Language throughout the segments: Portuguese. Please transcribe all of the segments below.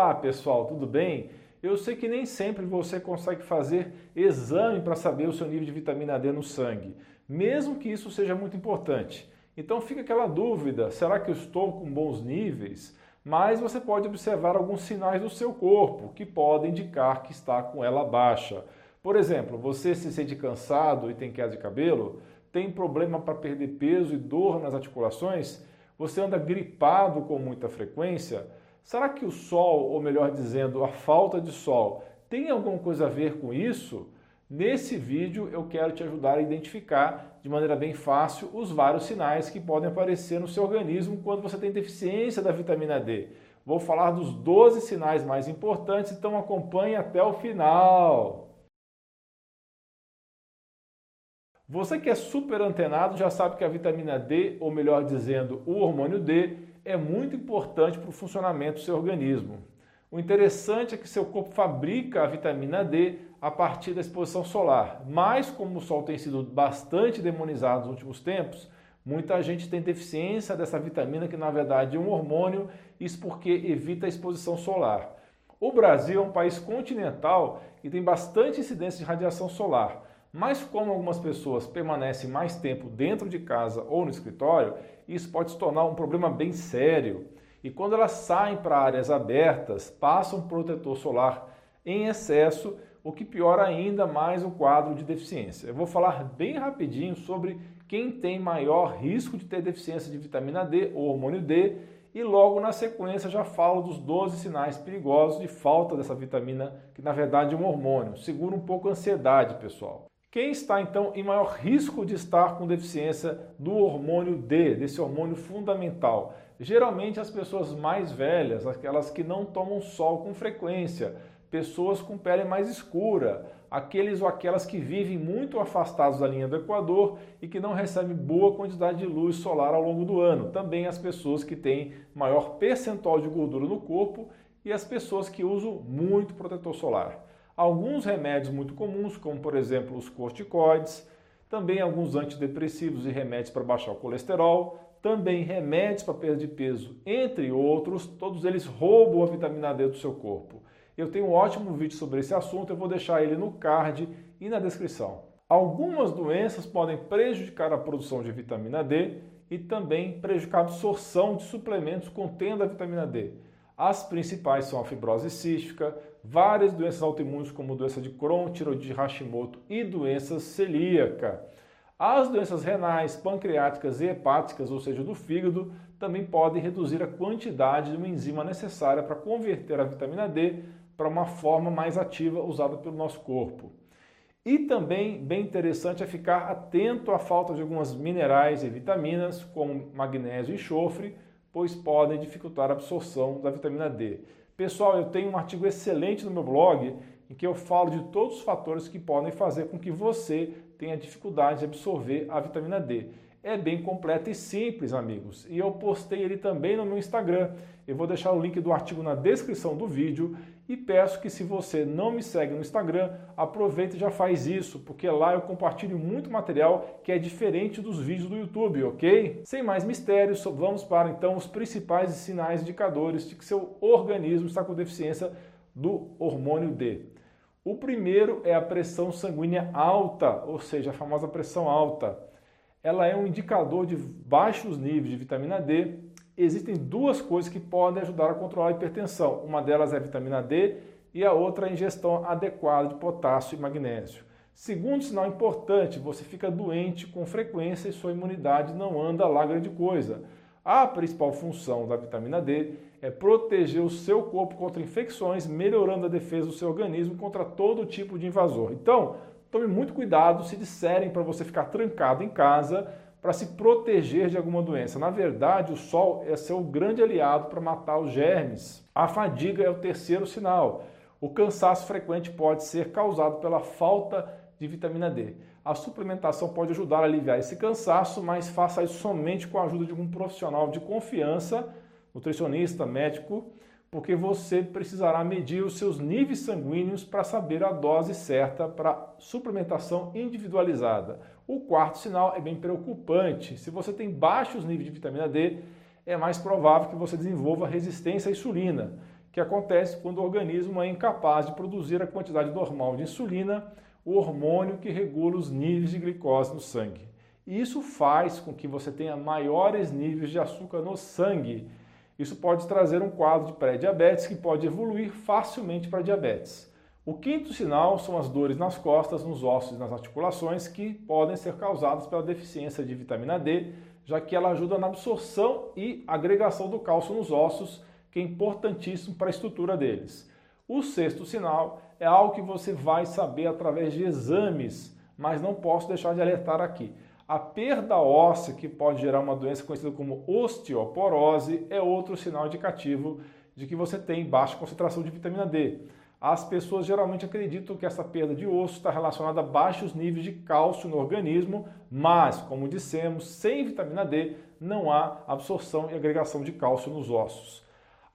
Olá pessoal, tudo bem? Eu sei que nem sempre você consegue fazer exame para saber o seu nível de vitamina D no sangue, mesmo que isso seja muito importante. Então fica aquela dúvida: será que eu estou com bons níveis? Mas você pode observar alguns sinais do seu corpo que podem indicar que está com ela baixa. Por exemplo, você se sente cansado e tem queda de cabelo? Tem problema para perder peso e dor nas articulações? Você anda gripado com muita frequência? Será que o sol, ou melhor dizendo, a falta de sol, tem alguma coisa a ver com isso? Nesse vídeo eu quero te ajudar a identificar de maneira bem fácil os vários sinais que podem aparecer no seu organismo quando você tem deficiência da vitamina D. Vou falar dos 12 sinais mais importantes, então acompanhe até o final. Você que é super antenado já sabe que a vitamina D, ou melhor dizendo, o hormônio D, é muito importante para o funcionamento do seu organismo. O interessante é que seu corpo fabrica a vitamina D a partir da exposição solar, mas como o sol tem sido bastante demonizado nos últimos tempos, muita gente tem deficiência dessa vitamina que na verdade é um hormônio, isso porque evita a exposição solar. O Brasil é um país continental e tem bastante incidência de radiação solar. Mas como algumas pessoas permanecem mais tempo dentro de casa ou no escritório, isso pode se tornar um problema bem sério. E quando elas saem para áreas abertas, passam protetor solar em excesso, o que piora ainda mais o quadro de deficiência. Eu vou falar bem rapidinho sobre quem tem maior risco de ter deficiência de vitamina D ou hormônio D e logo na sequência já falo dos 12 sinais perigosos de falta dessa vitamina, que na verdade é um hormônio. Segura um pouco a ansiedade, pessoal. Quem está então em maior risco de estar com deficiência do hormônio D, desse hormônio fundamental? Geralmente as pessoas mais velhas, aquelas que não tomam sol com frequência, pessoas com pele mais escura, aqueles ou aquelas que vivem muito afastados da linha do Equador e que não recebem boa quantidade de luz solar ao longo do ano. Também as pessoas que têm maior percentual de gordura no corpo e as pessoas que usam muito protetor solar alguns remédios muito comuns, como por exemplo os corticoides, também alguns antidepressivos e remédios para baixar o colesterol, também remédios para perda de peso, entre outros, todos eles roubam a vitamina D do seu corpo. Eu tenho um ótimo vídeo sobre esse assunto, eu vou deixar ele no card e na descrição. Algumas doenças podem prejudicar a produção de vitamina D e também prejudicar a absorção de suplementos contendo a vitamina D. As principais são a fibrose cística, várias doenças autoimunes como doença de Crohn, tiroide de Hashimoto e doença celíaca. As doenças renais, pancreáticas e hepáticas, ou seja, do fígado, também podem reduzir a quantidade de uma enzima necessária para converter a vitamina D para uma forma mais ativa usada pelo nosso corpo. E também, bem interessante, é ficar atento à falta de algumas minerais e vitaminas, como magnésio e enxofre, pois podem dificultar a absorção da vitamina D. Pessoal, eu tenho um artigo excelente no meu blog em que eu falo de todos os fatores que podem fazer com que você tenha dificuldade de absorver a vitamina D. É bem completo e simples, amigos. E eu postei ele também no meu Instagram. Eu vou deixar o link do artigo na descrição do vídeo e peço que se você não me segue no Instagram, aproveite e já faz isso, porque lá eu compartilho muito material que é diferente dos vídeos do YouTube, ok? Sem mais mistérios, vamos para então os principais sinais indicadores de que seu organismo está com deficiência do hormônio D. O primeiro é a pressão sanguínea alta, ou seja, a famosa pressão alta. Ela é um indicador de baixos níveis de vitamina D existem duas coisas que podem ajudar a controlar a hipertensão. Uma delas é a vitamina D e a outra é a ingestão adequada de potássio e magnésio. Segundo sinal importante, você fica doente com frequência e sua imunidade não anda lá grande coisa. A principal função da vitamina D é proteger o seu corpo contra infecções, melhorando a defesa do seu organismo contra todo tipo de invasor. Então, tome muito cuidado se disserem para você ficar trancado em casa para se proteger de alguma doença. Na verdade, o sol é seu grande aliado para matar os germes. A fadiga é o terceiro sinal. O cansaço frequente pode ser causado pela falta de vitamina D. A suplementação pode ajudar a aliviar esse cansaço, mas faça isso somente com a ajuda de um profissional de confiança, nutricionista, médico, porque você precisará medir os seus níveis sanguíneos para saber a dose certa para suplementação individualizada. O quarto sinal é bem preocupante. Se você tem baixos níveis de vitamina D, é mais provável que você desenvolva resistência à insulina, que acontece quando o organismo é incapaz de produzir a quantidade normal de insulina, o hormônio que regula os níveis de glicose no sangue. E isso faz com que você tenha maiores níveis de açúcar no sangue. Isso pode trazer um quadro de pré-diabetes que pode evoluir facilmente para diabetes. O quinto sinal são as dores nas costas, nos ossos e nas articulações que podem ser causadas pela deficiência de vitamina D, já que ela ajuda na absorção e agregação do cálcio nos ossos, que é importantíssimo para a estrutura deles. O sexto sinal é algo que você vai saber através de exames, mas não posso deixar de alertar aqui. A perda óssea, que pode gerar uma doença conhecida como osteoporose, é outro sinal indicativo de que você tem baixa concentração de vitamina D. As pessoas geralmente acreditam que essa perda de osso está relacionada a baixos níveis de cálcio no organismo, mas, como dissemos, sem vitamina D não há absorção e agregação de cálcio nos ossos.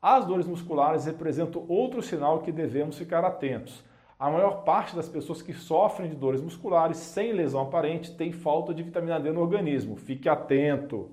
As dores musculares representam outro sinal que devemos ficar atentos. A maior parte das pessoas que sofrem de dores musculares sem lesão aparente tem falta de vitamina D no organismo. Fique atento.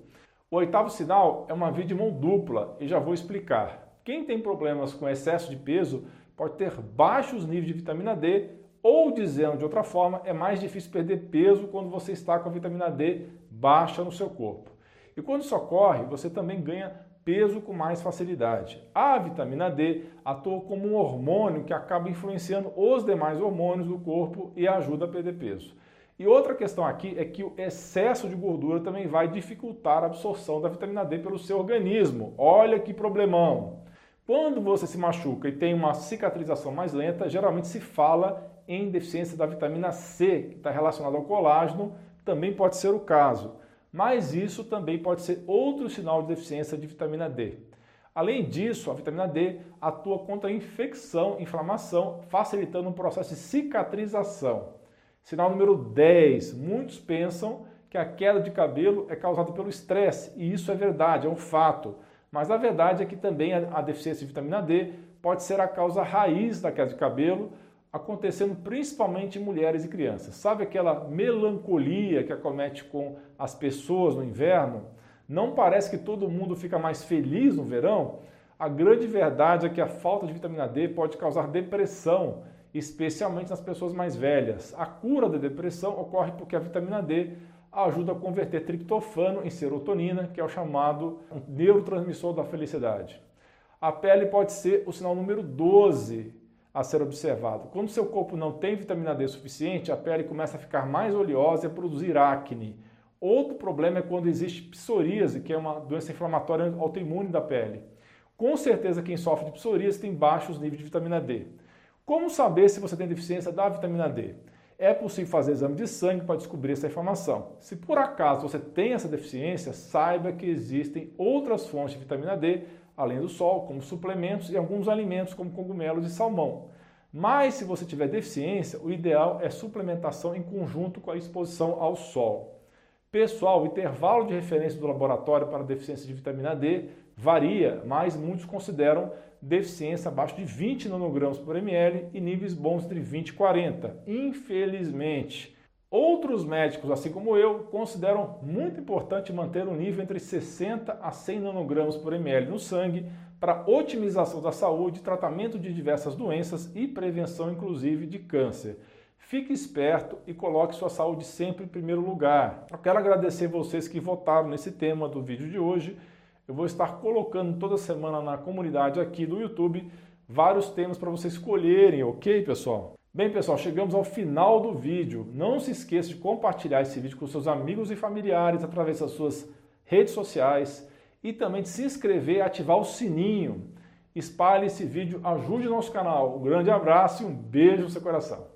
O oitavo sinal é uma via de mão dupla e já vou explicar. Quem tem problemas com excesso de peso pode ter baixos níveis de vitamina D, ou dizendo de outra forma, é mais difícil perder peso quando você está com a vitamina D baixa no seu corpo. E quando isso ocorre, você também ganha peso com mais facilidade. A vitamina D atua como um hormônio que acaba influenciando os demais hormônios do corpo e ajuda a perder peso. E outra questão aqui é que o excesso de gordura também vai dificultar a absorção da vitamina D pelo seu organismo. Olha que problemão! Quando você se machuca e tem uma cicatrização mais lenta, geralmente se fala em deficiência da vitamina C, que está relacionada ao colágeno, também pode ser o caso. Mas isso também pode ser outro sinal de deficiência de vitamina D. Além disso, a vitamina D atua contra infecção, inflamação, facilitando o processo de cicatrização. Sinal número 10. Muitos pensam que a queda de cabelo é causada pelo estresse, e isso é verdade, é um fato. Mas a verdade é que também a deficiência de vitamina D pode ser a causa raiz da queda de cabelo, acontecendo principalmente em mulheres e crianças. Sabe aquela melancolia que acomete com as pessoas no inverno? Não parece que todo mundo fica mais feliz no verão? A grande verdade é que a falta de vitamina D pode causar depressão, especialmente nas pessoas mais velhas. A cura da depressão ocorre porque a vitamina D ajuda a converter triptofano em serotonina, que é o chamado neurotransmissor da felicidade. A pele pode ser o sinal número 12 a ser observado. Quando seu corpo não tem vitamina D suficiente, a pele começa a ficar mais oleosa e a produzir acne. Outro problema é quando existe psoríase, que é uma doença inflamatória autoimune da pele. Com certeza quem sofre de psoríase tem baixos níveis de vitamina D. Como saber se você tem deficiência da vitamina D? é possível fazer exame de sangue para descobrir essa informação. Se por acaso você tem essa deficiência, saiba que existem outras fontes de vitamina D, além do sol, como suplementos e alguns alimentos como cogumelos e salmão. Mas se você tiver deficiência, o ideal é suplementação em conjunto com a exposição ao sol. Pessoal, o intervalo de referência do laboratório para deficiência de vitamina D varia, mas muitos consideram deficiência abaixo de 20 nanogramas por ml e níveis bons entre 20 e 40. Infelizmente, outros médicos, assim como eu, consideram muito importante manter um nível entre 60 a 100 nanogramas por ml no sangue para otimização da saúde, tratamento de diversas doenças e prevenção, inclusive, de câncer. Fique esperto e coloque sua saúde sempre em primeiro lugar. Eu quero agradecer vocês que votaram nesse tema do vídeo de hoje eu vou estar colocando toda semana na comunidade aqui do YouTube vários temas para vocês escolherem, ok, pessoal? Bem, pessoal, chegamos ao final do vídeo. Não se esqueça de compartilhar esse vídeo com seus amigos e familiares através das suas redes sociais e também de se inscrever e ativar o sininho. Espalhe esse vídeo, ajude nosso canal. Um grande abraço e um beijo no seu coração.